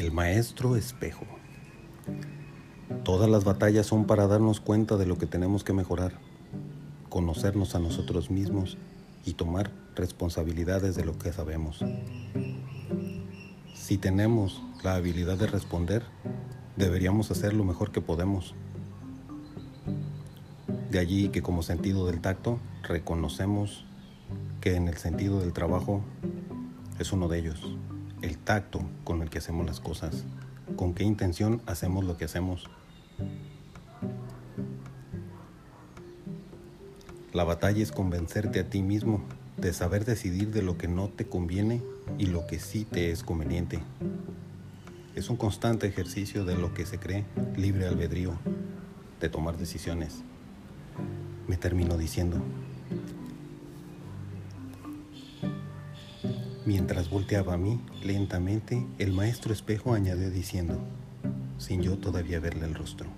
El maestro espejo. Todas las batallas son para darnos cuenta de lo que tenemos que mejorar, conocernos a nosotros mismos y tomar responsabilidades de lo que sabemos. Si tenemos la habilidad de responder, deberíamos hacer lo mejor que podemos. De allí que como sentido del tacto reconocemos que en el sentido del trabajo es uno de ellos, el tacto con el que hacemos las cosas, con qué intención hacemos lo que hacemos. La batalla es convencerte a ti mismo de saber decidir de lo que no te conviene y lo que sí te es conveniente. Es un constante ejercicio de lo que se cree libre albedrío, de tomar decisiones. Me termino diciendo, Mientras volteaba a mí, lentamente, el maestro espejo añadió diciendo, sin yo todavía verle el rostro.